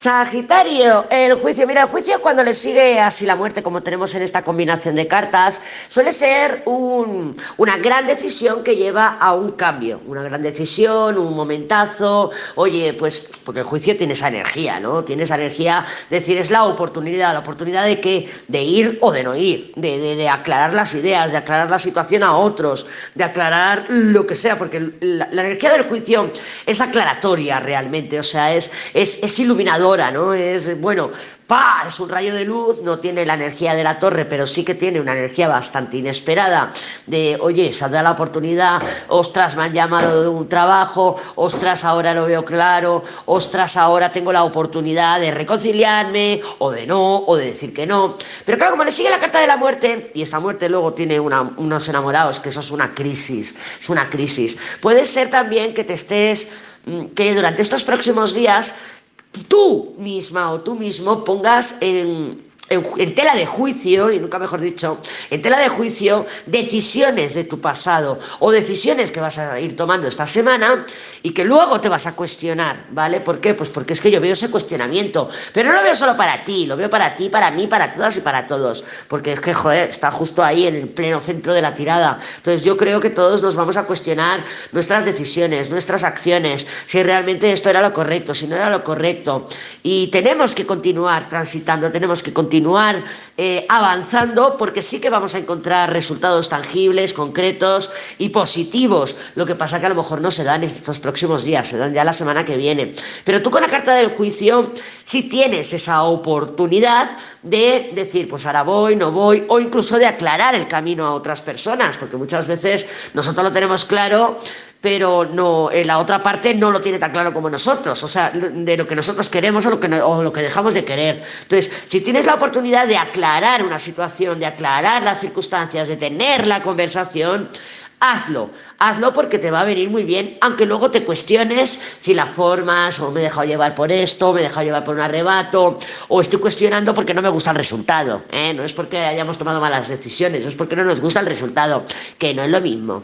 Sagitario, el juicio. Mira, el juicio cuando le sigue así la muerte, como tenemos en esta combinación de cartas, suele ser un, una gran decisión que lleva a un cambio, una gran decisión, un momentazo. Oye, pues, porque el juicio tiene esa energía, ¿no? Tiene esa energía, decir, es la oportunidad, la oportunidad de que, de ir o de no ir, de, de, de aclarar las ideas, de aclarar la situación a otros, de aclarar lo que sea, porque la, la energía del juicio es aclaratoria realmente, o sea, es, es, es iluminador ¿no? Es, bueno, ¡pa! Es un rayo de luz, no tiene la energía de la torre, pero sí que tiene una energía bastante inesperada de, oye, se dado la oportunidad, ostras, me han llamado de un trabajo, ostras, ahora lo veo claro, ostras, ahora tengo la oportunidad de reconciliarme, o de no, o de decir que no. Pero claro, como le sigue la carta de la muerte, y esa muerte luego tiene unos enamorados, que eso es una crisis, es una crisis. Puede ser también que te estés, mm, que durante estos próximos días tú misma o tú mismo pongas en en, en, tela de juicio, y nunca mejor dicho, en tela de juicio, decisiones de tu pasado o decisiones que vas a ir tomando esta semana y que luego te vas a cuestionar, ¿vale? ¿Por qué? Pues porque es que yo veo ese cuestionamiento, pero no lo veo solo para ti, lo veo para ti, para mí, para todas y para todos, porque es que, joder, está justo ahí en el pleno centro de la tirada. Entonces yo creo que todos nos vamos a cuestionar nuestras decisiones, nuestras acciones, si realmente esto era lo correcto, si no era lo correcto. Y tenemos que continuar transitando, tenemos que continuar continuar eh, avanzando porque sí que vamos a encontrar resultados tangibles, concretos y positivos. Lo que pasa que a lo mejor no se dan estos próximos días, se dan ya la semana que viene. Pero tú con la carta del juicio sí tienes esa oportunidad de decir, pues ahora voy, no voy, o incluso de aclarar el camino a otras personas, porque muchas veces nosotros lo tenemos claro pero no, en la otra parte no lo tiene tan claro como nosotros, o sea, de lo que nosotros queremos o lo que, no, o lo que dejamos de querer. Entonces, si tienes la oportunidad de aclarar una situación, de aclarar las circunstancias, de tener la conversación, hazlo, hazlo porque te va a venir muy bien, aunque luego te cuestiones si la formas, o me he dejado llevar por esto, me he dejado llevar por un arrebato, o estoy cuestionando porque no me gusta el resultado, ¿eh? no es porque hayamos tomado malas decisiones, es porque no nos gusta el resultado, que no es lo mismo.